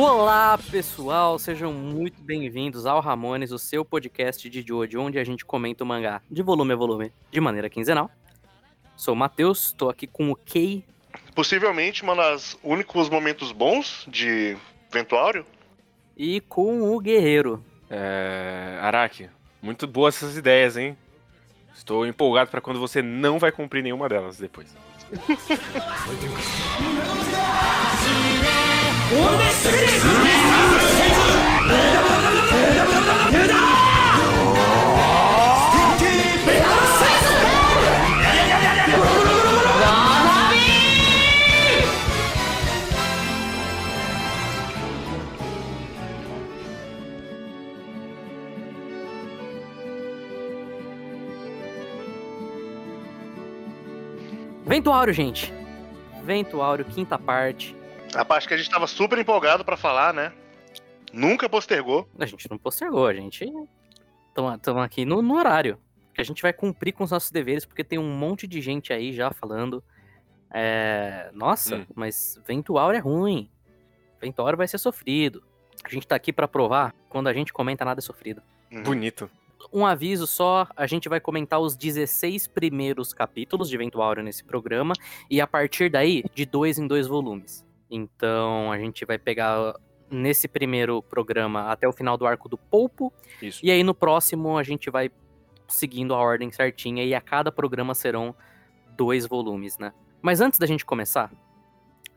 Olá, pessoal, sejam muito bem-vindos ao Ramones, o seu podcast de Jojo, onde a gente comenta o mangá de volume a volume, de maneira quinzenal. Sou o Matheus, estou aqui com o Kei. Possivelmente um dos únicos momentos bons de Ventuário. E com o Guerreiro. É... Araki, muito boas essas ideias, hein? Estou empolgado para quando você não vai cumprir nenhuma delas depois. Vento Áureo, gente. Vento Áureo, quinta parte. A parte que a gente tava super empolgado para falar, né? Nunca postergou. A gente não postergou, a gente. Estamos aqui no, no, horário. Que a gente vai cumprir com os nossos deveres, porque tem um monte de gente aí já falando. É... Nossa, hum. mas Vento Áureo é ruim. Vento Áureo vai ser sofrido. A gente tá aqui para provar quando a gente comenta nada é sofrido. Uhum. Bonito um aviso só, a gente vai comentar os 16 primeiros capítulos de Vento Áureo nesse programa, e a partir daí, de dois em dois volumes. Então, a gente vai pegar nesse primeiro programa até o final do arco do Polpo, Isso. e aí no próximo a gente vai seguindo a ordem certinha, e a cada programa serão dois volumes, né? Mas antes da gente começar,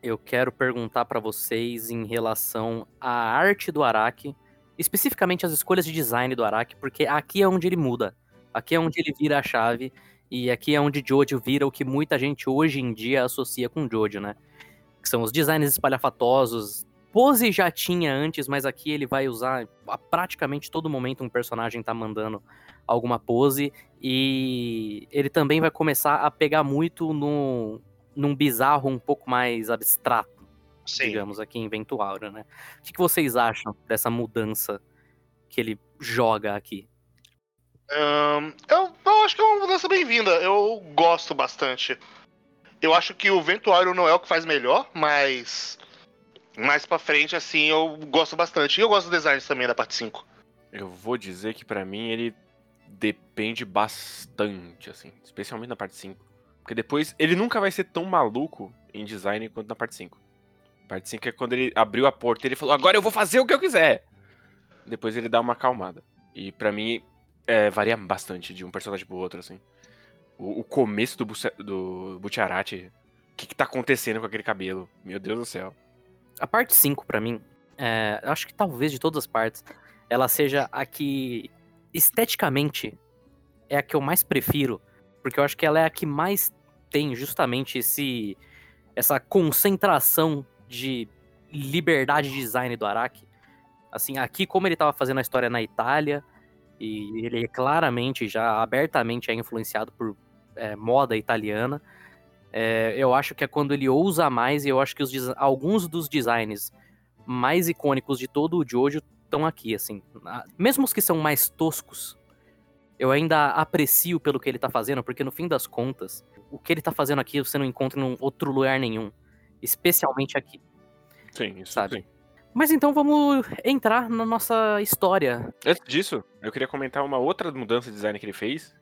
eu quero perguntar para vocês em relação à arte do Araki, especificamente as escolhas de design do Araki, porque aqui é onde ele muda. Aqui é onde ele vira a chave. E aqui é onde Jojo vira o que muita gente hoje em dia associa com Jojo, né? Que são os designs espalhafatosos. Pose já tinha antes, mas aqui ele vai usar a praticamente todo momento um personagem tá mandando alguma pose. E ele também vai começar a pegar muito no, num bizarro um pouco mais abstrato Sim. digamos, aqui em Ventuaura, né? O que, que vocês acham dessa mudança que ele joga aqui? Um, eu, eu, acho que é uma mudança bem-vinda. Eu gosto bastante. Eu acho que o Ventuário não é o que faz melhor, mas mais pra frente, assim, eu gosto bastante. E eu gosto do design também da parte 5. Eu vou dizer que para mim ele depende bastante, assim, especialmente na parte 5. Porque depois ele nunca vai ser tão maluco em design quanto na parte 5. Parte 5 é quando ele abriu a porta e ele falou, agora eu vou fazer o que eu quiser. Depois ele dá uma acalmada. E para mim, é, varia bastante de um personagem pro outro, assim. O, o começo do, do Butcherati, o que, que tá acontecendo com aquele cabelo? Meu Deus do céu. A parte 5, para mim, é, acho que talvez de todas as partes, ela seja a que esteticamente é a que eu mais prefiro, porque eu acho que ela é a que mais tem justamente esse essa concentração de liberdade de design do Araki. Assim, aqui, como ele estava fazendo a história na Itália, e ele claramente, já abertamente é influenciado por é, moda italiana, é, eu acho que é quando ele ousa mais, e eu acho que os, alguns dos designs mais icônicos de todo o Jojo estão aqui, assim. Mesmo os que são mais toscos, eu ainda aprecio pelo que ele tá fazendo, porque no fim das contas, o que ele tá fazendo aqui você não encontra em outro lugar nenhum especialmente aqui. Sim, isso sabe? Sim. Mas então vamos entrar na nossa história. Antes disso, eu queria comentar uma outra mudança de design que ele fez,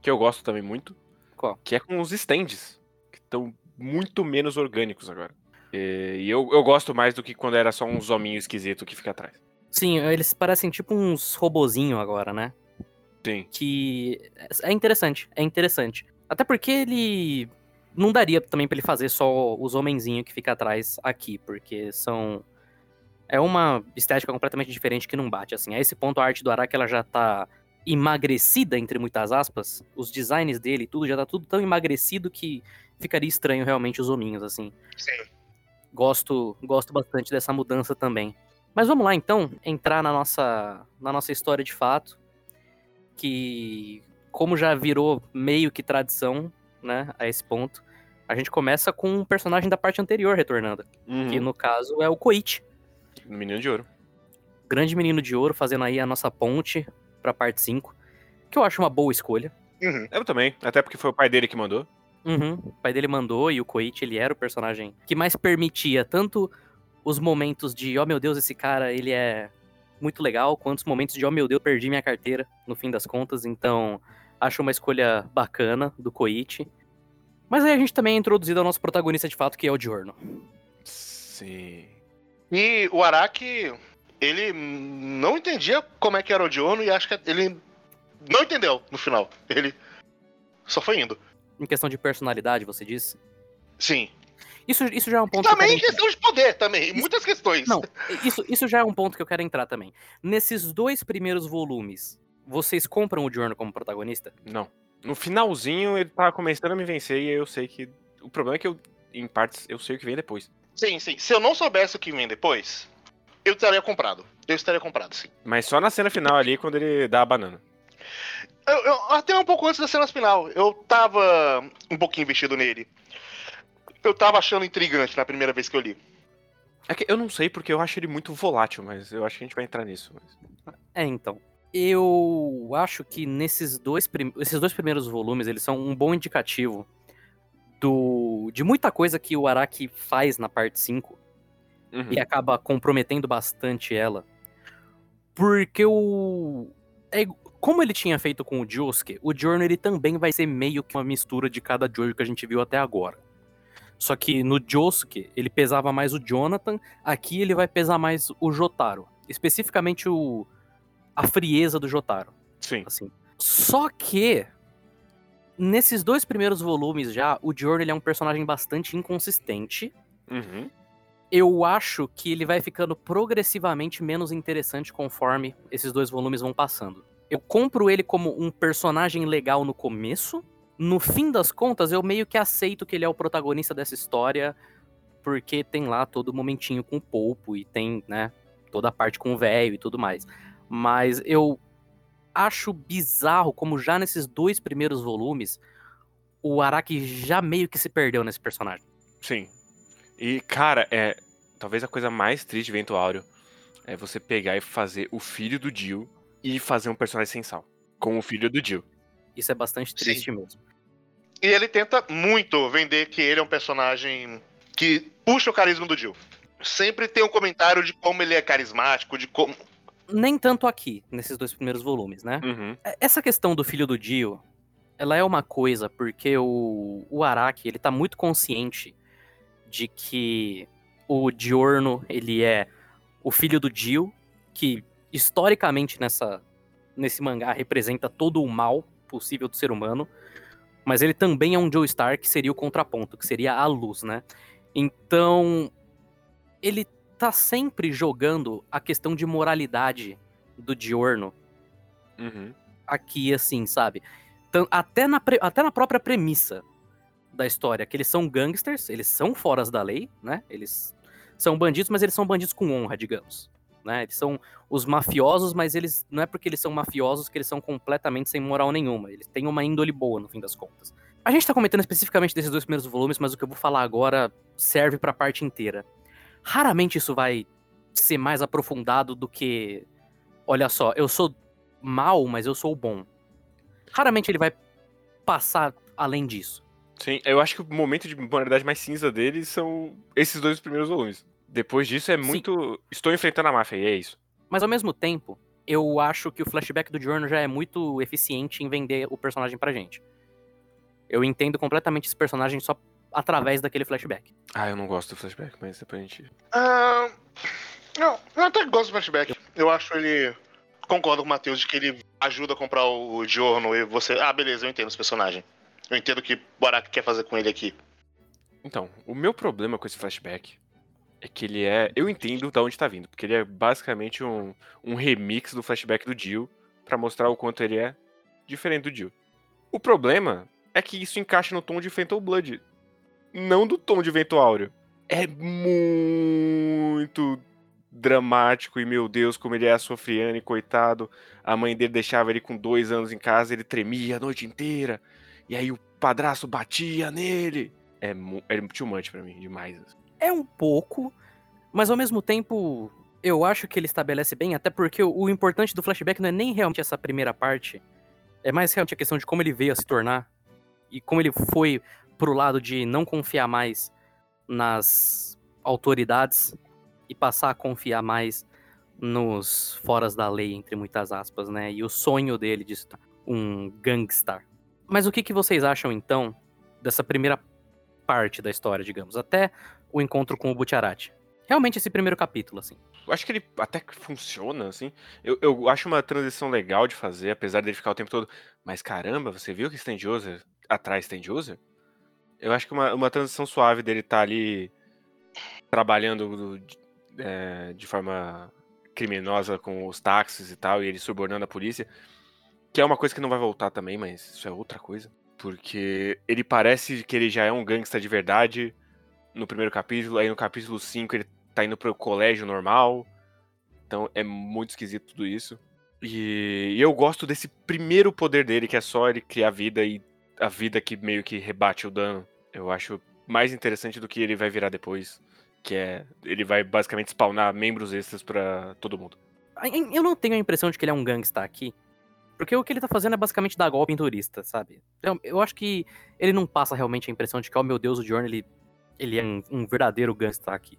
que eu gosto também muito. Qual? Que é com os stands, que estão muito menos orgânicos agora. E eu, eu gosto mais do que quando era só uns hominhos esquisitos que fica atrás. Sim, eles parecem tipo uns robozinho agora, né? Sim. Que é interessante, é interessante. Até porque ele não daria também para ele fazer só os homenzinhos que fica atrás aqui, porque são é uma estética completamente diferente que não bate assim. A esse ponto a arte do Araki ela já tá emagrecida entre muitas aspas, os designs dele, tudo já tá tudo tão emagrecido que ficaria estranho realmente os hominhos assim. Sim. Gosto, gosto bastante dessa mudança também. Mas vamos lá então, entrar na nossa na nossa história de fato, que como já virou meio que tradição, né, a esse ponto. A gente começa com um personagem da parte anterior retornando, uhum. que no caso é o Koichi. Menino de Ouro. Grande Menino de Ouro, fazendo aí a nossa ponte pra parte 5, que eu acho uma boa escolha. Uhum. Eu também, até porque foi o pai dele que mandou. Uhum. O pai dele mandou e o Koichi, ele era o personagem que mais permitia tanto os momentos de, oh meu Deus, esse cara, ele é muito legal, quanto os momentos de, oh meu Deus, perdi minha carteira, no fim das contas. Então, acho uma escolha bacana do Koichi. Mas aí a gente também é introduzido ao nosso protagonista de fato, que é o Diorno. Sim. E o Araki, ele não entendia como é que era o Diorno e acho que ele não entendeu no final. Ele só foi indo. Em questão de personalidade, você disse? Sim. Isso, isso já é um ponto. E também que em questão de poder, também. Isso- Muitas questões. Não, isso, isso já é um ponto que eu quero entrar também. Nesses dois primeiros volumes, vocês compram o Diorno como protagonista? Não. No finalzinho ele tava começando a me vencer e aí eu sei que. O problema é que eu, em partes, eu sei o que vem depois. Sim, sim. Se eu não soubesse o que vem depois, eu estaria comprado. Eu estaria comprado, sim. Mas só na cena final ali, quando ele dá a banana. Eu, eu- até um pouco antes da cena final, eu tava um pouquinho investido nele. Eu tava achando intrigante na primeira vez que eu li. É que eu não sei porque eu acho ele muito volátil, mas eu acho que a gente vai entrar nisso. mas- É, então. Eu acho que nesses dois, prim- esses dois primeiros volumes, eles são um bom indicativo do de muita coisa que o Araki faz na parte 5 Uhum. e acaba comprometendo bastante ela. Porque o. é como ele tinha feito com o Josuke, o Giorno ele também vai ser meio que uma mistura de cada Jojo que a gente viu até agora. Só que no Josuke, ele pesava mais o Jonathan, aqui ele vai pesar mais o Jotaro. Especificamente o a frieza do Jotaro, Sim. assim. Só que nesses dois primeiros volumes já, o Giorno ele é um personagem bastante inconsistente Uhum. Eu acho que ele vai ficando progressivamente menos interessante conforme esses dois volumes vão passando. Eu compro ele como um personagem legal no começo. No fim das contas, eu meio que aceito que ele é o protagonista dessa história, porque tem lá todo momentinho com o Polpo e tem, né, toda a parte com o velho e tudo mais. Mas eu acho bizarro como já nesses dois primeiros volumes, o Araki já meio que se perdeu nesse personagem. Sim. E, cara, é. Talvez a coisa mais triste de Vento Áureo é você pegar e fazer o filho do Jill e fazer um personagem sem sal. Com o filho do Jill. Isso é bastante Sim. triste mesmo. E ele tenta muito vender que ele é um personagem que puxa o carisma do Jill. Sempre tem um comentário de como ele é carismático, de como. nem tanto aqui, nesses dois primeiros volumes, né? Uhum. É- Essa questão do filho do Dio, ela é uma coisa porque o, o Araki, ele tá muito consciente de que o Diorno, ele é o filho do Dio, que historicamente nessa, nesse mangá representa todo o mal possível do ser humano, mas ele também é um Joe Star que seria o contraponto, que seria a luz, né? Então, ele tá sempre jogando a questão de moralidade do Diorno Uhum. aqui, assim, sabe? Até na, até na própria premissa da história, que eles são gangsters, eles são foras da lei, né? Eles são bandidos, mas eles são bandidos com honra, digamos. Né? Eles são os mafiosos, mas eles não é porque eles são mafiosos que eles são completamente sem moral nenhuma. Eles têm uma índole boa, no fim das contas. A gente tá comentando especificamente desses dois primeiros volumes, mas o que eu vou falar agora serve pra parte inteira. Raramente isso vai ser mais aprofundado do que. Olha só, eu sou mal, mas eu sou bom. Raramente ele vai passar além disso. Sim, eu acho que o momento de moralidade mais cinza dele são esses dois primeiros volumes. Depois disso é muito. Estou enfrentando a máfia, e é isso. Mas ao mesmo tempo, eu acho que o flashback do Giorno já é muito eficiente em vender o personagem pra gente. Eu entendo completamente esse personagem só através daquele flashback. Ah, eu não gosto do flashback, mas depois a gente. Ah, não, eu até gosto do flashback. Eu acho ele. Concordo com o Matheus de que ele ajuda a comprar o Giorno e você. Ah, beleza, eu entendo esse personagem. Eu entendo o que o quer fazer com ele aqui. Então, o meu problema com esse flashback é que ele é. Eu entendo de onde tá vindo, porque ele é basicamente um, um remix do flashback do Jill pra mostrar o quanto ele é diferente do Jill. O problema é que isso encaixa no tom de Phantom Blood, não do tom de Vento Áureo. É muito dramático e, meu Deus, como ele é sofriane, coitado. A mãe dele deixava ele com dois anos em casa, ele tremia a noite inteira. E aí o padrasto batia nele. É, é too much pra mim, demais. É um pouco, mas ao mesmo tempo eu acho que ele estabelece bem, até porque o, importante do flashback não é nem realmente essa primeira parte, é mais realmente a questão de como ele veio a se tornar e como ele foi pro lado de não confiar mais nas autoridades e passar a confiar mais nos foras da lei, entre muitas aspas, né? E o sonho dele de um gangstar. Mas o que, que vocês acham, então, dessa primeira parte da história, digamos, até o encontro com o Butcherati? Realmente esse primeiro capítulo, assim. Eu acho que ele até que funciona, assim. Eu, eu acho uma transição legal de fazer, apesar dele ficar o tempo todo. Mas caramba, você viu que Stand User atrás Stand User? Eu acho que uma, uma transição suave dele tá ali trabalhando é, de forma criminosa com os táxis e tal, e ele subornando a polícia. Que é uma coisa que não vai voltar também, mas isso é outra coisa. Porque ele parece que ele já é um gangsta de verdade no primeiro capítulo, aí no capítulo 5 ele tá indo pro colégio normal. Então é muito esquisito tudo isso. E, eu gosto desse primeiro poder dele, que é só ele criar vida e a vida que meio que rebate o dano. Eu acho mais interessante do que ele vai virar depois. Que é. Ele vai basicamente spawnar membros extras para todo mundo. Eu não tenho a impressão de que ele é um gangsta aqui. Porque o que ele tá fazendo é basicamente dar golpe em turista, sabe? Eu, eu acho que ele não passa realmente a impressão de que, oh meu Deus, o Jordan, ele, ele é um, um verdadeiro gangsta aqui.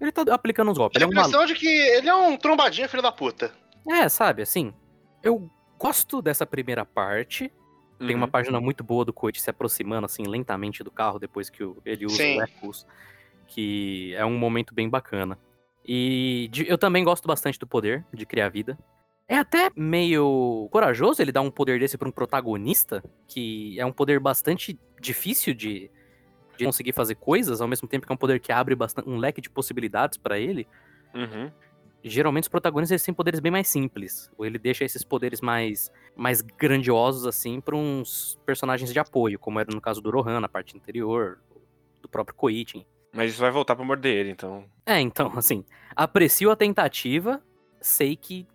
Ele tá aplicando uns golpes. A ele é impressão de que ele é um trombadinha filho da puta. É, sabe, assim. Eu gosto dessa primeira parte. Tem uma Uhum. página muito boa do Coit se aproximando, assim, lentamente do carro depois que ele usa Sim. o Ecos. Que é um momento bem bacana. E de- eu também gosto bastante do poder de criar vida. É até meio corajoso ele dar um poder desse pra um protagonista, que é um poder bastante difícil de, de conseguir fazer coisas, ao mesmo tempo que é um poder que abre bastante, um leque de possibilidades pra ele Uhum. geralmente os protagonistas eles têm poderes bem mais simples. Ou ele deixa esses poderes mais, mais grandiosos, assim, pra uns personagens de apoio, como era no caso do Rohan, na parte anterior, do próprio Koichi. Mas isso vai voltar pra morder ele, então. É, então, assim, aprecio a tentativa, sei que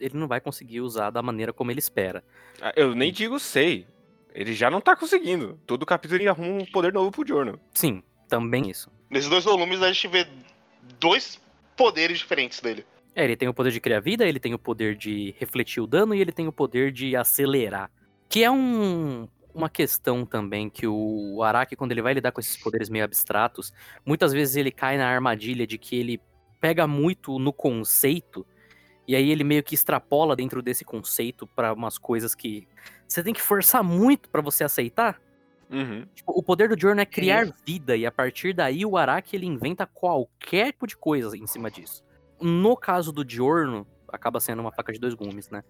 ele não vai conseguir usar da maneira como ele espera. Ah, Eu nem digo sei. Ele já não tá conseguindo. Todo capítulo ele arruma um poder novo pro Jorno. Sim, também isso. Nesses dois volumes a gente vê dois poderes diferentes dele. É, ele tem o poder de criar vida, ele tem o poder de refletir o dano e ele tem o poder de acelerar. Que é um, uma questão também que o Araki, quando ele vai lidar com esses poderes meio abstratos, muitas vezes ele cai na armadilha de que ele pega muito no conceito e aí ele meio que extrapola dentro desse conceito pra umas coisas que você tem que forçar muito pra você aceitar. Uhum. Tipo, o poder do Jorno é criar vida, e a partir daí o Araki ele inventa qualquer tipo de coisa em cima disso. No caso do Giorno, acaba sendo uma faca de dois gumes, né?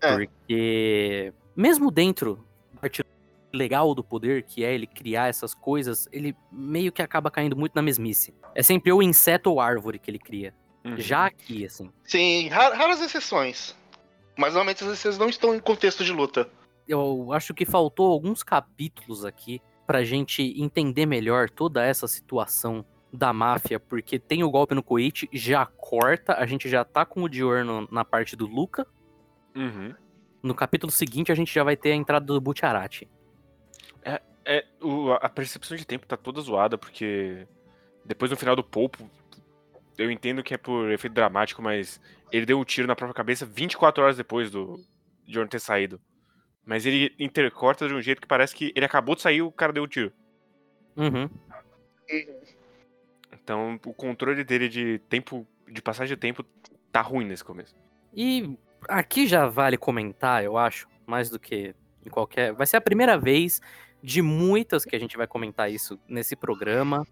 É. Porque, mesmo dentro da parte legal do poder, que é ele criar essas coisas, ele meio que acaba caindo muito na mesmice. É sempre ou inseto ou árvore que ele cria. Uhum. Já aqui, assim. Sim, ra- raras exceções. Mas normalmente as exceções não estão em contexto de luta. eu acho que faltou alguns capítulos aqui pra gente entender melhor toda essa situação da máfia, porque tem o golpe no Koichi, já corta, a gente já tá com o Diorno na parte do Luca. Uhum. No capítulo seguinte a gente já vai ter a entrada do Butcherati. É, o- a percepção de tempo tá toda zoada, porque depois no final do Polpo, eu entendo que é por efeito dramático, mas ele deu um tiro na própria cabeça 24 horas depois do Jorno ter saído. Mas ele intercorta de um jeito que parece que ele acabou de sair e o cara deu o tiro. Uhum. Então o controle dele de tempo, de passagem de tempo, tá ruim nesse começo. E aqui já vale comentar, eu acho, mais do que em qualquer. Vai ser a primeira vez de muitas que a gente vai comentar isso nesse programa.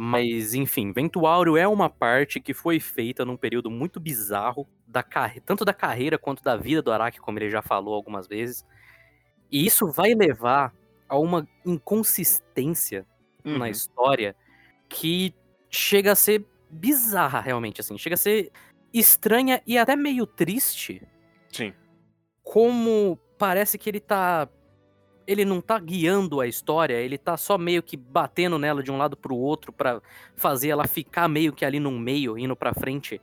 Mas, enfim, Ventuário é uma parte que foi feita num período muito bizarro, da carre... tanto da carreira quanto da vida do Araki, como ele já falou algumas vezes. E isso vai levar a uma inconsistência Uhum. na história que chega a ser bizarra, realmente, assim. Chega a ser estranha e até meio triste, Sim. como parece que ele tá. Ele não tá guiando a história, ele tá só meio que batendo nela de um lado pro outro pra fazer ela ficar meio que ali no meio, indo pra frente.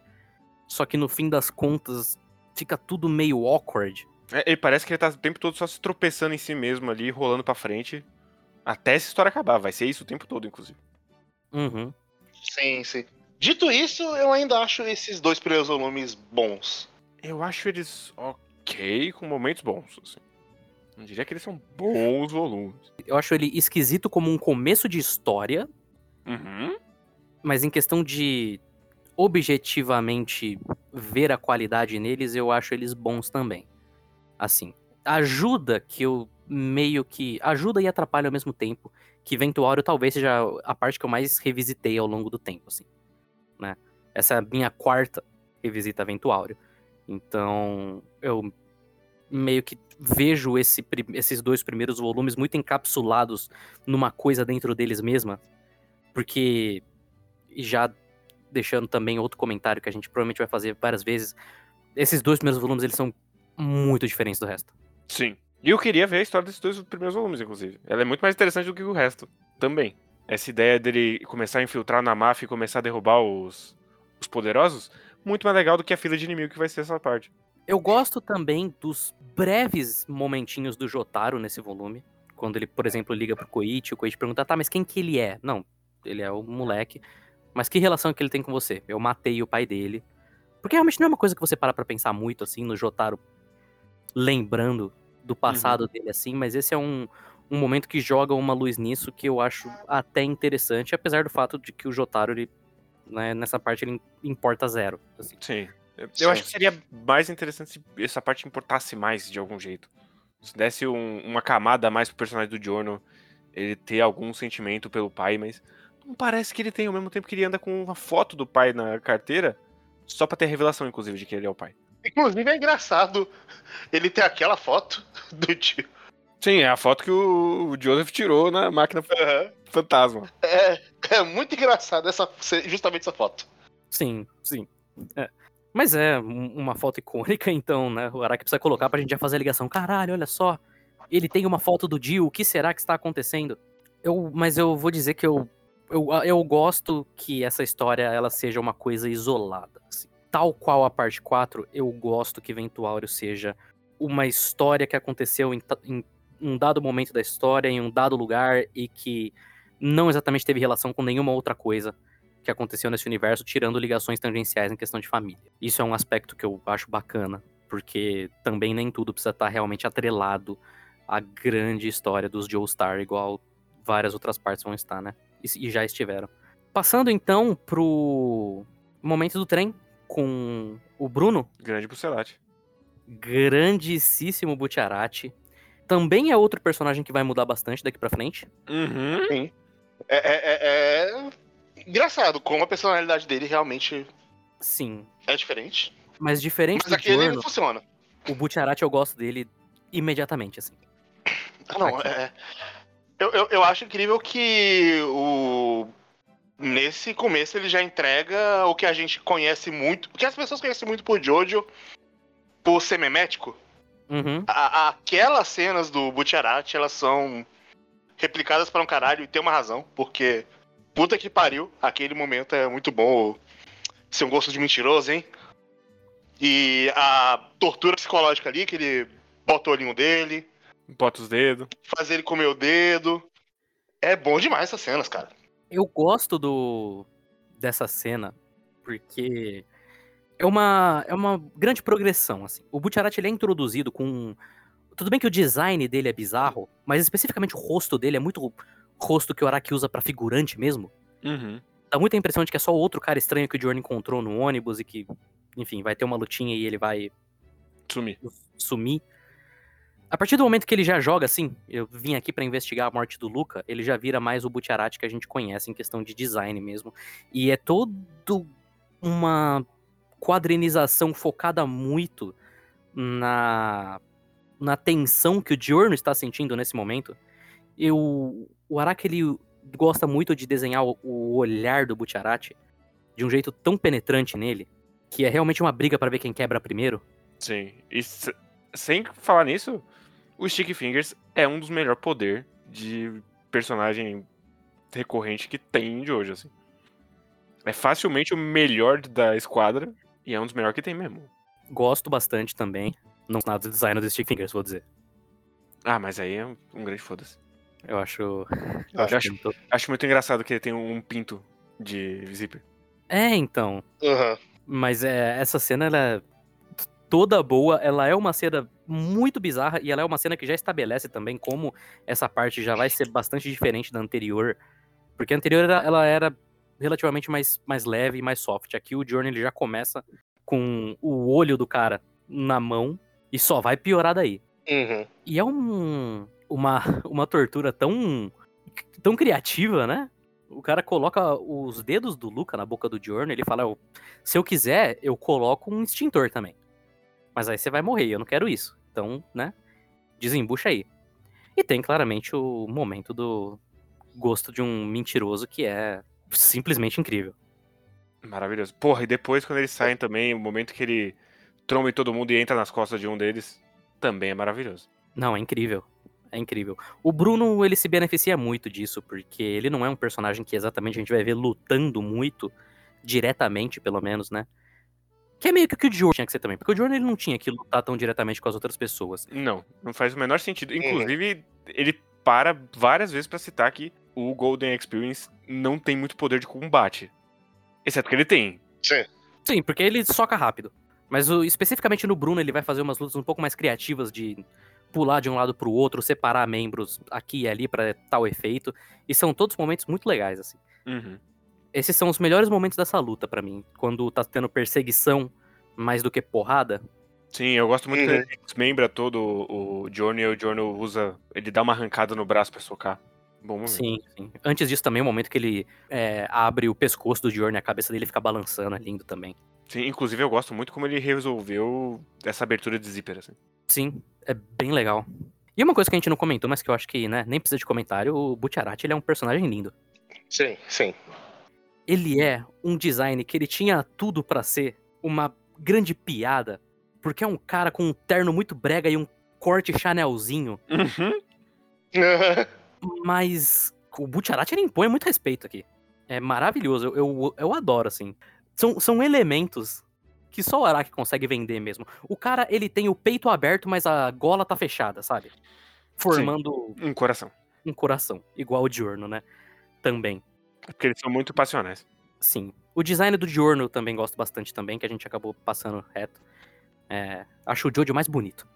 Só que no fim das contas fica tudo meio awkward. É, ele parece que ele tá o tempo todo só se tropeçando em si mesmo ali, rolando pra frente. Até essa história acabar. Vai ser isso o tempo todo, inclusive. Uhum. Sim, sim. Dito isso, eu ainda acho esses dois primeiros volumes bons. Eu acho eles ok, com momentos bons, assim. Não diria que eles são bons volumes. Eu acho ele esquisito como um começo de história, Uhum. mas em questão de objetivamente ver a qualidade neles, eu acho eles bons também. Assim, ajuda que eu meio que. Ajuda e atrapalha ao mesmo tempo. Que Ventuário talvez seja a parte que eu mais revisitei ao longo do tempo, assim. Né? Essa é a minha quarta revisita a Ventuário. Então, eu meio que vejo esse, esses dois primeiros volumes muito encapsulados numa coisa dentro deles mesma. Porque já deixando também outro comentário que a gente provavelmente vai fazer várias vezes, esses dois primeiros volumes eles são muito diferentes do resto. Sim. E eu queria ver a história desses dois primeiros volumes, inclusive. Ela é muito mais interessante do que o resto, também. Essa ideia dele começar a infiltrar na máfia e começar a derrubar os, os poderosos, muito mais legal do que a fila de inimigo que vai ser essa parte. Eu gosto também dos breves momentinhos do Jotaro nesse volume. Quando ele, por exemplo, liga pro Koichi, o Koichi pergunta, tá, mas quem que ele é? Não, ele é o moleque. Mas que relação que ele tem com você? Eu matei o pai dele. Porque realmente não é uma coisa que você para pra pensar muito, assim, no Jotaro lembrando do passado uhum. dele, assim, mas esse é um, um momento que joga uma luz nisso que eu acho até interessante, apesar do fato de que o Jotaro, ele, né, nessa parte, ele importa zero. Assim. Sim. Eu Sim. acho que seria mais interessante se essa parte importasse mais de algum jeito. Se desse um, uma camada a mais pro personagem do Giorno, ele ter algum sentimento pelo pai, mas não parece que ele tem ao mesmo tempo que ele anda com uma foto do pai na carteira, só pra ter revelação, inclusive, de que ele é o pai. Inclusive é engraçado ele ter aquela foto do tio. Sim, é a foto que o Joseph tirou na máquina uhum. fantasma. É, é muito engraçado essa, justamente essa foto. Sim, sim. É. Mas é uma foto icônica, então, né? O Araki precisa colocar pra gente já fazer a ligação. Caralho, olha só. Ele tem uma foto do Dio, o que será que está acontecendo? Eu, mas eu vou dizer que eu, eu, eu gosto que essa história ela seja uma coisa isolada. Assim tal qual a parte 4, eu gosto que Ventuário seja uma história que aconteceu em, em, um dado momento da história, em um dado lugar, e que não exatamente teve relação com nenhuma outra coisa que aconteceu nesse universo, tirando ligações tangenciais em questão de família. Isso é um aspecto que eu acho bacana, porque também nem tudo precisa estar realmente atrelado à grande história dos Joestar, igual várias outras partes vão estar, né? E, e já estiveram. Passando então pro momento do trem, com o Bruno. Grande Bucerati. Grandíssimo Butcherati. Também é outro personagem que vai mudar bastante daqui pra frente. Uhum. Sim. É, é, é, é, engraçado como a personalidade dele realmente. Sim. É diferente. Mas diferente Mas aqui ele funciona. O Butcherati eu gosto dele imediatamente, assim. Ah, não, é. Eu, eu, eu acho incrível que o nesse começo ele já entrega o que a gente conhece muito, o que as pessoas conhecem muito por Jojo, por ser memético. Uhum. A, aquelas cenas do Butcherati, elas são replicadas para um caralho e tem uma razão, porque puta que pariu, aquele momento é muito bom ser um gosto de mentiroso, hein? E a tortura psicológica ali, que ele bota o olhinho dele. Bota os dedos. Fazer ele comer o dedo. É bom demais essas cenas, cara. Eu gosto do dessa cena porque é uma, é uma grande progressão, assim. O Butcherati ele é introduzido com... Tudo bem que o design dele é bizarro, mas especificamente o rosto dele é muito rosto que o Araki usa para figurante mesmo. Uhum. Dá muita impressão de que é só outro cara estranho que o Jordan encontrou no ônibus e que, enfim, vai ter uma lutinha e ele vai... Sumir. Sumir. A partir do momento que ele já joga assim, eu vim aqui para investigar a morte do Luca, ele já vira mais o Butcherati que a gente conhece em questão de design mesmo. E é todo uma quadrinização focada muito na na tensão que o Giorno está sentindo nesse momento. Eu, o Araki ele gosta muito de desenhar o, o olhar do Butcherati de um jeito tão penetrante nele, que é realmente uma briga para ver quem quebra primeiro. Sim. E sem falar nisso, o Stick Fingers é um dos melhores poder de personagem recorrente que tem de hoje, assim. É facilmente o melhor da esquadra e é um dos melhores que tem mesmo. Gosto bastante também. Não nada do design do Stick Fingers, vou dizer. Ah, mas aí é um grande foda-se. Eu acho. Eu, acho, acho, muito... acho, muito engraçado que ele tem um pinto de zíper. É, então. Uhum. Mas é, essa cena, ela é toda boa. Ela é uma cena muito bizarra e ela é uma cena que já estabelece também como essa parte já vai ser bastante diferente da anterior. Porque a anterior ela era relativamente mais, mais leve e mais soft. Aqui o Journey ele já começa com o olho do cara na mão e só vai piorar daí. Uhum. E é um, uma, uma tortura tão, tão criativa, né? O cara coloca os dedos do Luca na boca do Journey, ele fala, "Eu- se eu quiser, eu coloco um extintor também. Mas aí você vai morrer, eu não quero isso. Então, né, desembucha aí. E tem claramente o momento do gosto de um mentiroso que é simplesmente incrível. Maravilhoso. Porra, e depois quando eles saem também, o momento que ele tromba em todo mundo e entra nas costas de um deles, também é maravilhoso. Não, é incrível. É incrível. O Bruno, ele se beneficia muito disso, porque ele não é um personagem que exatamente a gente vai ver lutando muito, diretamente, pelo menos, né? Que é meio que o que o Jordan tinha que ser também. Porque o Jordan ele não tinha que lutar tão diretamente com as outras pessoas. Não, não faz o menor sentido. Inclusive, ele para várias vezes pra citar que o Golden Experience não tem muito poder de combate. Exceto que ele tem. Sim. Sim, porque ele soca rápido. Mas o- especificamente no Bruno, ele vai fazer umas lutas um pouco mais criativas de pular de um lado pro outro, separar membros aqui e ali pra tal efeito. E são todos momentos muito legais, assim. Uhum. Esses são os melhores momentos dessa luta pra mim. Quando tá tendo perseguição mais do que porrada. Sim, eu gosto muito Uhum. que ele desmembra todo o o Journey e o Journey usa. Ele dá uma arrancada no braço pra socar. Bom momento. Sim, sim. Antes disso também, o momento que ele é, abre o pescoço do Jordan, a cabeça dele fica balançando, é lindo também. Sim, inclusive eu gosto muito como ele resolveu essa abertura de zíper, assim. Sim, é bem legal. E uma coisa que a gente não comentou, mas que eu acho que né, nem precisa de comentário, o Butcherati ele é um personagem lindo. Sim, sim. Ele é um design que ele tinha tudo pra ser uma grande piada, porque é um cara com um terno muito brega e um corte chanelzinho, Uhum. mas o Butcherati ele impõe muito respeito aqui. É maravilhoso, eu, eu, eu adoro, assim. São, são elementos que só o Araki consegue vender mesmo. O cara, ele tem o peito aberto, mas a gola tá fechada, sabe? Formando Um coração. um coração, igual o Diorno, né? Também. É Porque eles são muito passionais. Sim. O design do Diorno eu também gosto bastante também, que a gente acabou passando reto. É, acho o Jojo mais bonito.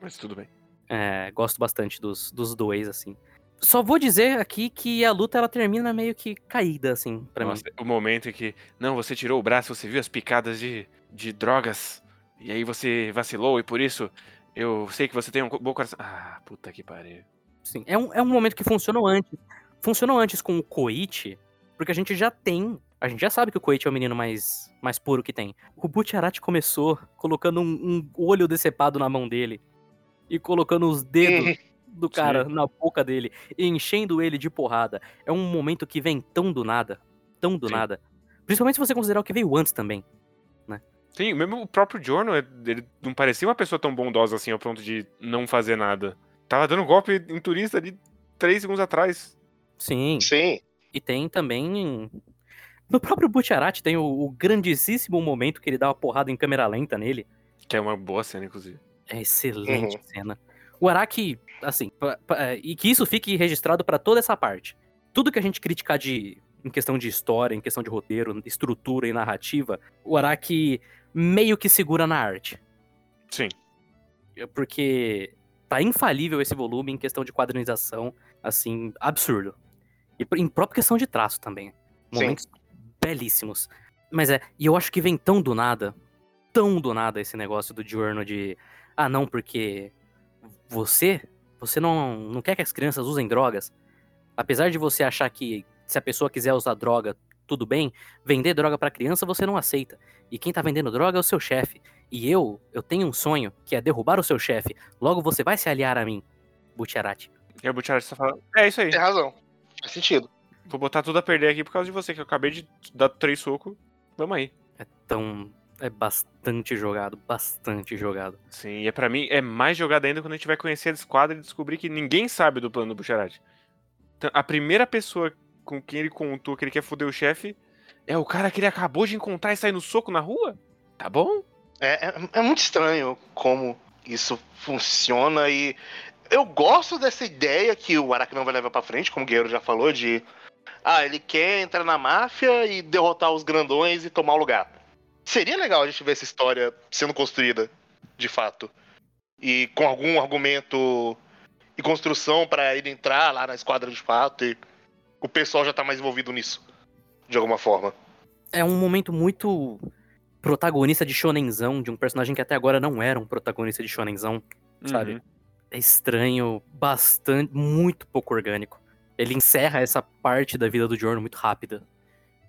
Mas tudo bem. É, gosto bastante dos, dos dois, assim. Só vou dizer aqui que a luta ela termina meio que caída, assim, pra Nossa, mim. o momento em que. Não, você tirou o braço, você viu as picadas de, de drogas. E aí você vacilou, e por isso eu sei que você tem um bom coração. Ah, puta que pariu. Sim. É, um, é um momento que funcionou antes. Funcionou antes com o Koichi, porque a gente já tem. A gente já sabe que o Koichi é o menino mais, mais puro que tem. O Butcherati começou colocando um, um olho decepado na mão dele. E colocando os dedos do cara na boca dele e enchendo ele de porrada. É um momento que vem tão do nada, tão do Sim. nada. Principalmente se você considerar o que veio antes também. Sim, mesmo o próprio Jorno, ele não parecia uma pessoa tão bondosa assim ao ponto de não fazer nada. Tava dando golpe em turista ali três segundos atrás. Sim. Sim. E tem também. No próprio Butcherati tem o, o grandíssimo momento que ele dá uma porrada em câmera lenta nele. Que é uma boa cena, inclusive. É excelente Uhum. cena. O Araki, assim, pa- pa- é, e que isso fique registrado pra toda essa parte. Tudo que a gente criticar de em questão de história, em questão de roteiro, estrutura e narrativa, o Araki meio que segura na arte. Sim. Porque tá infalível esse volume em questão de quadrinização, assim, absurdo. E em própria questão de traço também. Sim. Momentos belíssimos. Mas é, e eu acho que vem tão do nada, tão do nada esse negócio do Diurno de, ah não, porque você, você não, não quer que as crianças usem drogas. Apesar de você achar que se a pessoa quiser usar droga, tudo bem, vender droga pra criança você não aceita. E quem tá vendendo droga é o seu chefe. E eu, eu tenho um sonho, que é derrubar o seu chefe. Logo você vai se aliar a mim, Butcherati. E o Butcherati só fala: É isso aí. Tem razão. Faz sentido. Vou botar tudo a perder aqui por causa de você, que eu acabei de dar três socos. Vamos aí. É tão. É bastante jogado, bastante jogado. Sim, e é pra mim é mais jogada ainda quando a gente vai conhecer a esquadra e descobrir que ninguém sabe do plano do Butcherati. Então, a primeira pessoa com quem ele contou que ele quer foder o chefe é o cara que ele acabou de encontrar e sair no soco na rua? Tá bom? É, é, é muito estranho como isso funciona e eu gosto dessa ideia que o Araki não vai levar pra frente, como o Guerreiro já falou, de ah, ele quer entrar na máfia e derrotar os grandões e tomar o lugar. Seria legal a gente ver essa história sendo construída, de fato. E com algum argumento e construção pra ele entrar lá na esquadra de fato e o pessoal já tá mais envolvido nisso. de alguma forma. É um momento muito protagonista de shonenzão, de um personagem que até agora não era um protagonista de shonenzão, sabe? Uhum. É estranho, bastante, muito pouco orgânico. Ele encerra essa parte da vida do Jorno muito rápida.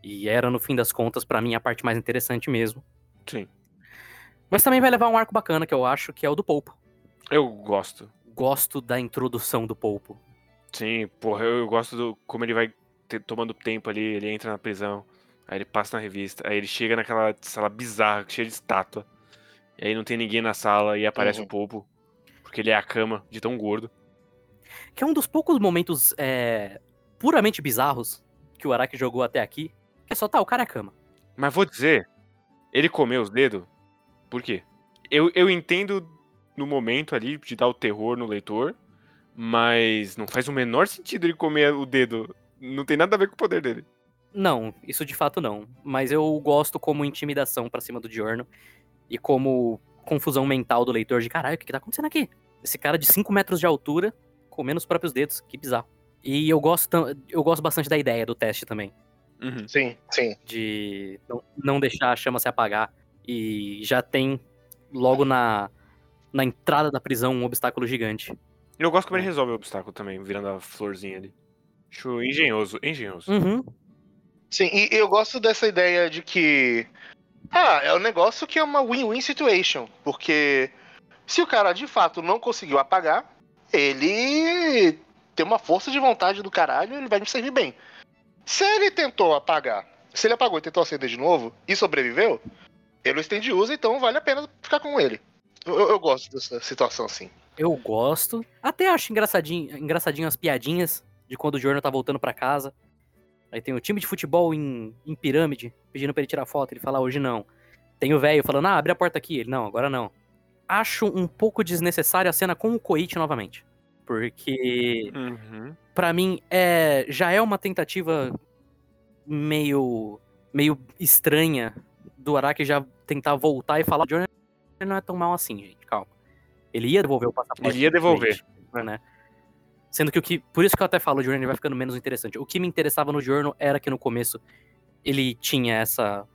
E era, no fim das contas, pra mim, a parte mais interessante mesmo. Sim. Mas também vai levar um arco bacana, que eu acho, que é o do Polpo. Eu gosto. Gosto da introdução do Polpo. Sim, porra, eu, eu gosto do como ele vai ter- tomando tempo ali, ele entra na prisão, aí ele passa na revista, aí ele chega naquela sala bizarra, cheia de estátua. E aí não tem ninguém na sala e aparece Uhum. o Popo, porque ele é a cama de tão gordo. Que é um dos poucos momentos é, puramente bizarros que o Araki jogou até aqui. É só, tá, o cara é cama. Mas vou dizer, ele comeu os dedos, por quê? Eu, eu entendo no momento ali de dar o terror no leitor, mas não faz o menor sentido ele comer o dedo. Não tem nada a ver com o poder dele. Não, isso de fato não. Mas eu gosto como intimidação pra cima do Diorno e como confusão mental do leitor de caralho, o que, que tá acontecendo aqui? Esse cara de 5 metros de altura comendo os próprios dedos, que bizarro. E eu gosto, eu gosto bastante da ideia do teste também, Uhum. Sim, sim. de não, não deixar a chama se apagar. E já tem logo na, na entrada da prisão um obstáculo gigante. Eu gosto como ele resolve o obstáculo também, virando a florzinha ali. Acho engenhoso, engenhoso. Uhum. Sim, e eu gosto dessa ideia de que. Ah, é um negócio que é uma win-win situation. Porque se o cara de fato não conseguiu apagar, ele tem uma força de vontade do caralho ele vai me servir bem. Se ele tentou apagar, se ele apagou e tentou acender de novo e sobreviveu, ele o estende usa, então vale a pena ficar com ele. Eu, eu- gosto dessa situação assim. Eu gosto. Até acho engraçadinho, engraçadinho as piadinhas de quando o Jorno tá voltando pra casa. Aí tem o time de futebol em, em pirâmide pedindo pra ele tirar foto. Ele fala, "Ah, hoje não. Tem o velho falando, ah, abre a porta aqui. Ele, não, agora não. Acho um pouco desnecessária a cena com o Koichi novamente. Porque, Uhum. Pra mim, é, já é uma tentativa meio, meio estranha do Araki já tentar voltar e falar, o Jorno não é tão mal assim, gente, calma. Ele ia devolver o passaporte. Ele ia devolver. Né? Sendo que o que. Por isso que eu até falo, o Journey vai ficando menos interessante. O que me interessava no Journal era que no começo ele tinha essa.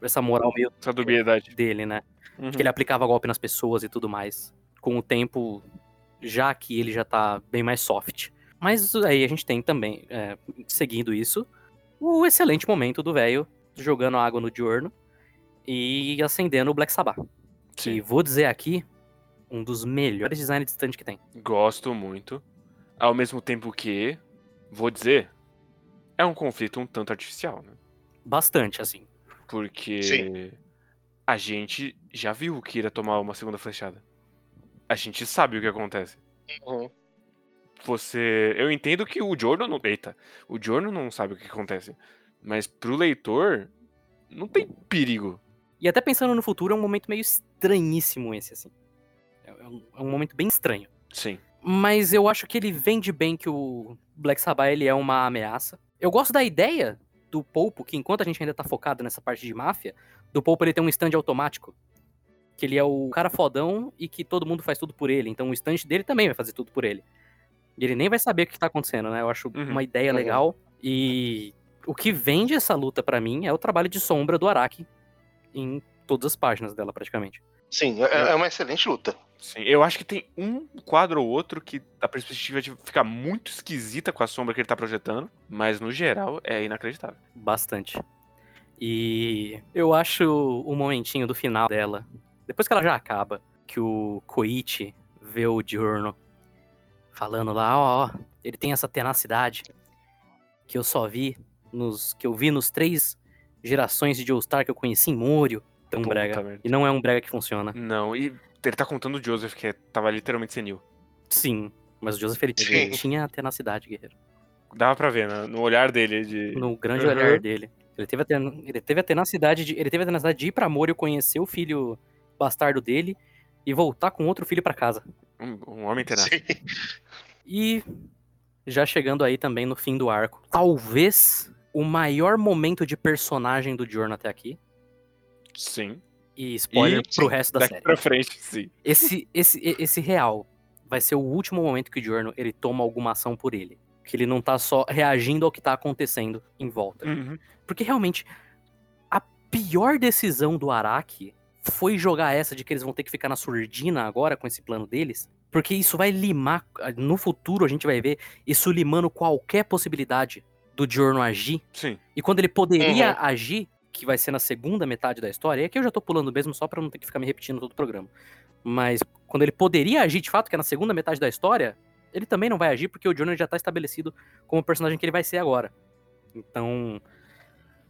Essa moral meio Essa dubiedade. dele, né? Uhum. Que ele aplicava golpe nas pessoas e tudo mais. Com o tempo, já que ele já tá bem mais soft. Mas aí a gente tem também, é, seguindo isso, o excelente momento do velho jogando água no Diurno e acendendo o Black Sabbath. Que vou dizer aqui, um dos melhores designs de stand que tem. Gosto muito. Ao mesmo tempo que, vou dizer, é um conflito um tanto artificial, né? Bastante, assim. Porque Sim. a gente já viu o Kira tomar uma segunda flechada. A gente sabe o que acontece. Uhum. Você. Eu entendo que o Jordan não. Eita, o Jordan não sabe o que acontece. Mas pro leitor, não tem perigo. E até pensando no futuro, é um momento meio estranhíssimo esse, assim. É é um, é um momento bem estranho. Sim. Mas eu acho que ele vende bem que o Black Sabbath ele é uma ameaça. Eu gosto da ideia do Polpo, que enquanto a gente ainda tá focado nessa parte de máfia, do Polpo ele tem um stand automático. Que ele é o cara fodão e que todo mundo faz tudo por ele. Então o stand dele também vai fazer tudo por ele. E ele nem vai saber o que tá acontecendo, né? Eu acho Uhum, uma ideia uhum. legal. E o que vende essa luta pra mim é o trabalho de sombra do Araki em todas as páginas dela, praticamente. Sim, é, é uma excelente luta. Sim. Eu acho que tem um quadro ou outro que a perspectiva de ficar muito esquisita com a sombra que ele tá projetando. Mas no geral é inacreditável. Bastante. E eu acho o momentinho do final dela, depois que ela já acaba, que o Koichi vê o Diurno falando lá, ó, ó, ele tem essa tenacidade que eu só vi nos que eu vi nos três gerações de Joestar que eu conheci em Múrio. Tão Puta brega. merda. E não é um brega que funciona. Não, e ele tá contando o Joseph, que é- tava literalmente senil. Sim, mas o Joseph ele Sim. tinha a tenacidade, guerreiro. Dava pra ver, né? No olhar dele de. no grande Uhum. olhar dele. Ele teve, a ten- ele teve a tenacidade de, ele teve a tenacidade de ir pra Morio conhecer o filho bastardo dele e voltar com outro filho pra casa. Um, um homem tenaz. Sim. E já chegando aí também no fim do arco, talvez o maior momento de personagem do Jorno até aqui. Sim. E spoiler E- pro resto da Daqui série. pra frente, sim. Esse, esse, esse real vai ser o último momento que o Jorno ele toma alguma ação por ele. Que ele não tá só reagindo ao que tá acontecendo em volta. Uhum. Porque realmente, a pior decisão do Araki foi jogar essa de que eles vão ter que ficar na surdina agora com esse plano deles. Porque isso vai limar. No futuro a gente vai ver isso limando qualquer possibilidade do Giorno agir. Sim. E quando ele poderia Uhum. agir, que vai ser na segunda metade da história, e aqui eu já tô pulando mesmo só pra não ter que ficar me repetindo todo o programa. Mas quando ele poderia agir de fato, que é na segunda metade da história, ele também não vai agir porque o Giorno já tá estabelecido como o personagem que ele vai ser agora. Então,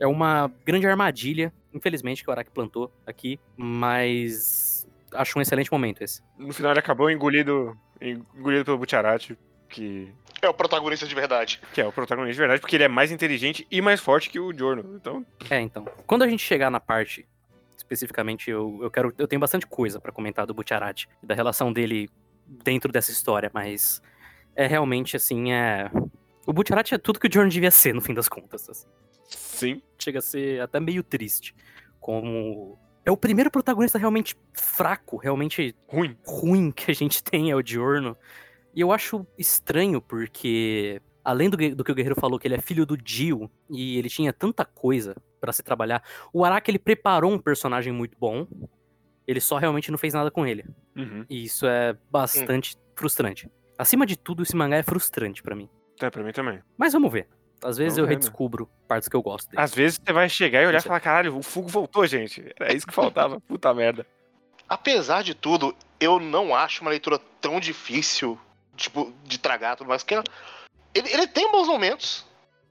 é uma grande armadilha, infelizmente, que o Araki plantou aqui, mas acho um excelente momento esse. No final ele acabou engolido, engolido pelo Butcherati, que, É o protagonista de verdade. que é o protagonista de verdade, porque ele é mais inteligente e mais forte que o Giorno. Então, É, então. Quando a gente chegar na parte, especificamente, eu, eu quero. Eu tenho bastante coisa pra comentar do Butcherati, da relação dele dentro dessa história, mas é realmente assim, é. O Butcherati é tudo que o Jordan devia ser, no fim das contas. assim. sim. Chega a ser até meio triste. Como. É o primeiro protagonista realmente fraco, realmente Ruim. ruim que a gente tem é o Diorno. E eu acho estranho porque, além do, do que o Guerreiro falou, que ele é filho do Dio e ele tinha tanta coisa pra se trabalhar, o Araki ele preparou um personagem muito bom, ele só realmente não fez nada com ele. Uhum. E isso é bastante frustrante. Acima de tudo, esse mangá é frustrante pra mim. É, pra mim também. Mas vamos ver. Às vezes Vamos eu vendo. redescubro partes que eu gosto dele. Às vezes você vai chegar e olhar e falar, caralho, o fogo voltou, gente. Era isso que faltava. Puta merda. Apesar de tudo, eu não acho uma leitura tão difícil, tipo, de tragar tudo mais. Que ela- ele, ele tem bons momentos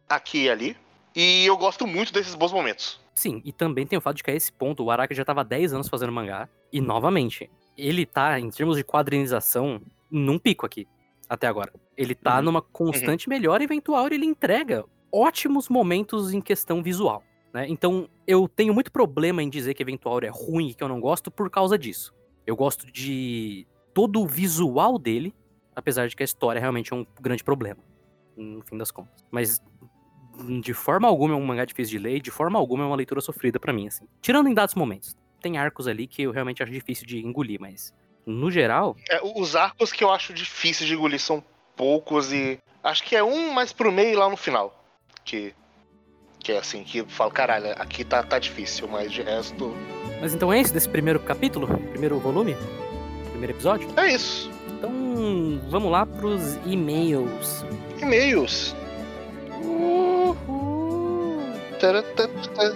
aqui e ali. E eu gosto muito desses bons momentos. Sim, e também tem o fato de que a esse ponto o Araki já tava há 10 anos fazendo mangá. E novamente, ele tá, em termos de quadrinização, num pico aqui, até agora. Ele tá Uhum. numa constante melhora e eventual ele entrega ótimos momentos em questão visual. Né? Então, eu tenho muito problema em dizer que Eventual é ruim e que eu não gosto por causa disso. Eu gosto de todo o visual dele, apesar de que a história realmente é um grande problema, no fim das contas. Mas de forma alguma é um mangá difícil de ler, de forma alguma é uma leitura sofrida pra mim, assim. Tirando em dados momentos. Tem arcos ali que eu realmente acho difícil de engolir, mas no geral, É, os arcos que eu acho difíceis de engolir são poucos e. Acho que é um mais pro meio e lá no final. Que. Que é assim, que eu falo, caralho, aqui tá, tá difícil, mas de resto. mas então é isso desse primeiro capítulo, primeiro volume, primeiro episódio. É isso. Então, vamos lá pros e-mails. E-mails. Taratata.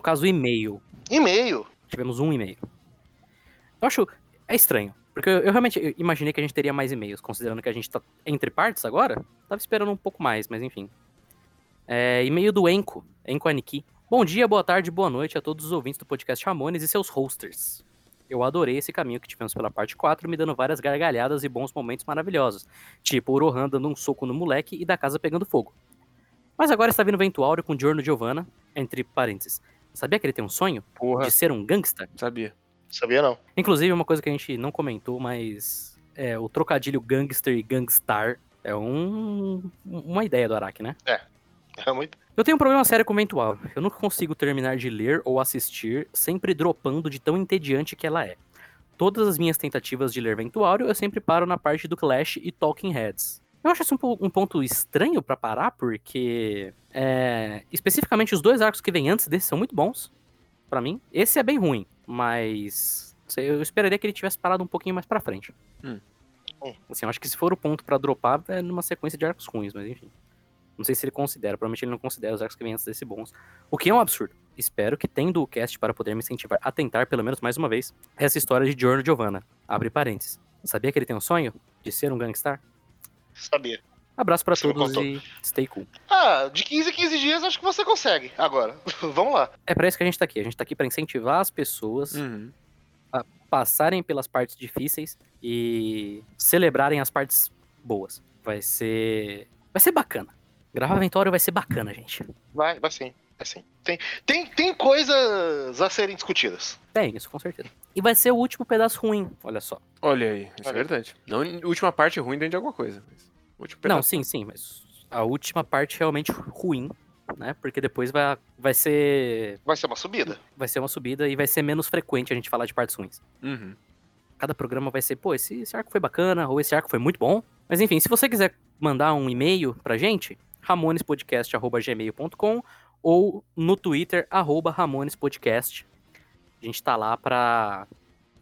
No caso, e-mail. E-mail. Tivemos um e-mail. Eu acho. É estranho. Porque eu, eu realmente imaginei que a gente teria mais e-mails, considerando que a gente tá entre partes agora. Tava esperando um pouco mais, mas enfim. É, e-mail do Enco, Enco Aniki. Bom dia, boa tarde, boa noite a todos os ouvintes do podcast Ramones e seus hosters. Eu adorei esse caminho que tivemos pela parte 4, me dando várias gargalhadas e bons momentos maravilhosos. Tipo o Rohan dando um soco no moleque e da casa pegando fogo. Mas agora está vindo Vento Áureo com Giorno Giovanna, entre parênteses. Sabia que ele tem um sonho Porra. de ser um gangsta? Sabia. Sabia não. Inclusive, uma coisa que a gente não comentou, mas é, o trocadilho gangster e gangstar é um, uma ideia do Araki, né? É muito. Eu tenho um problema sério com Ventual. Eu nunca consigo terminar de ler ou assistir, sempre dropando de tão entediante que ela é. Todas as minhas tentativas de ler Ventuário, eu sempre paro na parte do Clash e Talking Heads. Eu acho isso um, um ponto estranho pra parar, porque é, especificamente os dois arcos que vêm antes desse são muito bons, pra mim. Esse é bem ruim, mas não sei, eu esperaria que ele tivesse parado um pouquinho mais pra frente. Hum. Hum. Assim, eu acho que se for o ponto pra dropar, é numa sequência de arcos ruins, mas enfim. Não sei se ele considera, provavelmente ele não considera os arcos que vêm antes desse bons. O que é um absurdo. Espero que tendo o cast para poder me incentivar a tentar, pelo menos mais uma vez, essa história de Giorno Giovanna. Abre parênteses. Sabia que ele tem um sonho de ser um gangstar? Sabia. Abraço me todos e stay cool. Ah, de 15 em 15 dias acho que você consegue. Agora, vamos lá. É pra isso que a gente tá aqui. A gente tá aqui pra incentivar as pessoas Uhum. a passarem pelas partes difíceis e celebrarem as partes boas. Vai ser. Vai ser bacana. Gravar Aventório vai ser bacana, gente. Vai, vai sim. Assim, tem, tem, tem coisas a serem discutidas. Tem, isso com certeza. E vai ser o último pedaço ruim, olha só. Olha aí, isso é Olha. verdade. Não a última parte ruim dentro de alguma coisa. Mas Não, sim, sim, mas a última parte realmente ruim, né? Porque depois vai, vai ser Vai ser uma subida. vai ser uma subida e vai ser menos frequente a gente falar de partes ruins. Uhum. Cada programa vai ser, pô, esse, esse arco foi bacana, ou esse arco foi muito bom. Mas enfim, se você quiser mandar um e-mail pra gente, ramonespodcast.gmail.com ou no Twitter, arroba ramonespodcast. A gente tá lá pra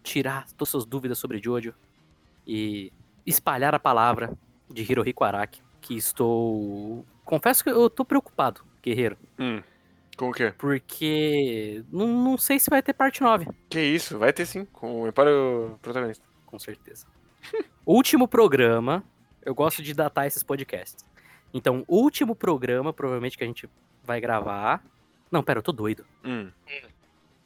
tirar todas as suas dúvidas sobre Jojo e espalhar a palavra de Hirohiko Araki, que estou... Confesso que eu tô preocupado, guerreiro, Hum. Com o quê? porque não, não sei se vai ter parte 9. Que isso, vai ter sim, com o Empório protagonista. com certeza. último programa, eu gosto de datar esses podcasts. Então, último programa, provavelmente que a gente vai gravar. Não, pera, eu tô doido. Hum.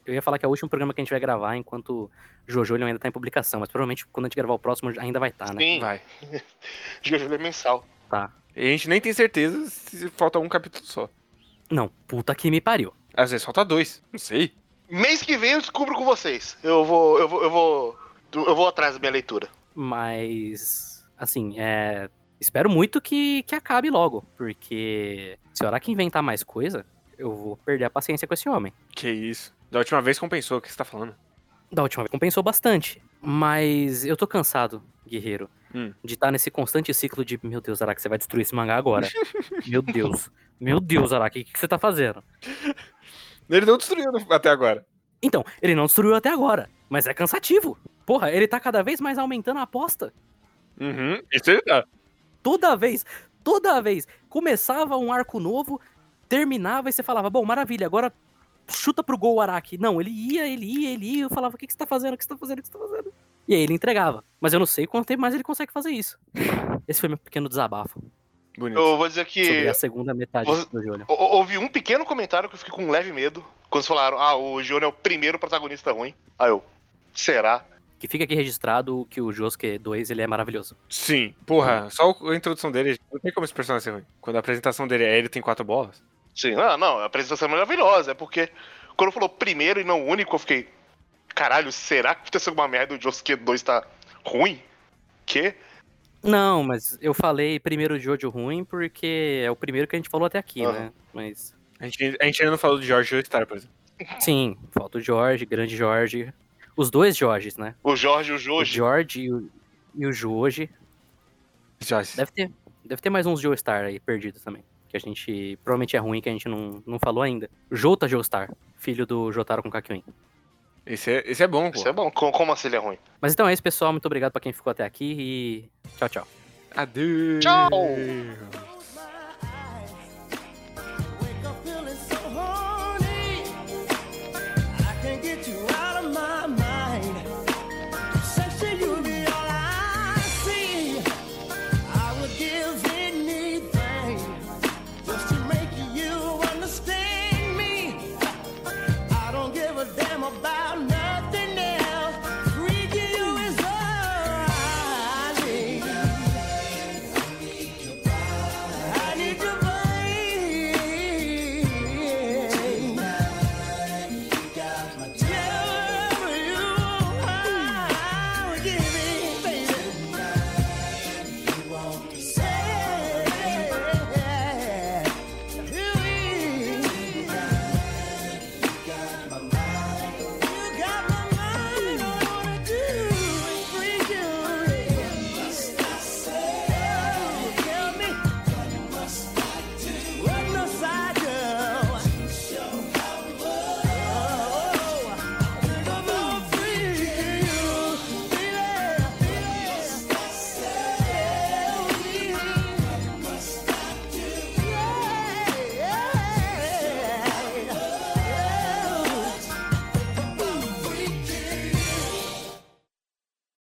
Eu ia falar que é o último programa que a gente vai gravar enquanto Jojo ainda tá em publicação, mas provavelmente quando a gente gravar o próximo ainda vai estar, né? Sim, Vai. Jojo é mensal. Tá. E a gente nem tem certeza se falta um capítulo só. Não, puta que me pariu. Às vezes falta dois, não sei. Mês que vem eu descubro com vocês. Eu vou, eu vou, eu vou, eu vou atrás da minha leitura. Mas, assim, é. Espero muito que, que acabe logo, porque se o Araki inventar mais coisa, eu vou perder a paciência com esse homem. Que isso. Da última vez compensou, o que você tá falando? Da última vez compensou bastante. Mas eu tô cansado, guerreiro, Hum. de estar nesse constante ciclo de meu Deus, Araki, você vai destruir esse mangá agora. meu Deus. Meu Deus, Araki, o que, que você tá fazendo? Ele não destruiu até agora. Então, ele não destruiu até agora, mas é cansativo. Porra, ele tá cada vez mais aumentando a aposta. Uhum. Isso ele tá. Toda vez, toda vez. Começava um arco novo, terminava e você falava, bom, maravilha, agora chuta pro gol, Araki. Não, ele ia, ele ia, ele ia. Eu falava, o que, que você tá fazendo? O que você tá fazendo? O que você tá fazendo? E aí ele entregava. Mas eu não sei quanto tempo mais ele consegue fazer isso. Esse foi meu pequeno desabafo Bonito. Eu vou dizer que sobre a segunda metade você- do Júlio. hou- houve um pequeno comentário que eu fiquei com um leve medo. Quando falaram, ah, o Júnior é o primeiro protagonista ruim. Aí eu, será? Que fica aqui registrado que o Josuke 2 ele é maravilhoso. Sim. Porra, só o- a introdução dele, não tem como esse personagem ser ruim. Quando a apresentação dele é ele tem quatro bolas. Sim, não, não, a apresentação é maravilhosa. É porque quando falou primeiro e não único, eu fiquei, caralho, será que aconteceu alguma merda e o Josuke 2 tá ruim? Que? Não, mas eu falei primeiro Jojo ruim porque é o primeiro que a gente falou até aqui, Aham. né? Mas A gente, a gente ainda não falou de George Star, por exemplo. sim, falta o Jorge, grande Jorge. Os dois Jorges, né? O Jorge e o O Joji. George e o, e o Joji. Joyce. Deve ter, deve ter mais uns Joestar aí perdidos também. Que a gente provavelmente é ruim que a gente não, não falou ainda. Jota Joestar, filho do Jotaro com Kakyoin. Esse é, esse é bom, pô. Isso é bom. Co- Como assim ele é ruim? Mas então é isso, pessoal. Muito obrigado pra quem ficou até aqui e tchau, tchau. Adeus. Tchau.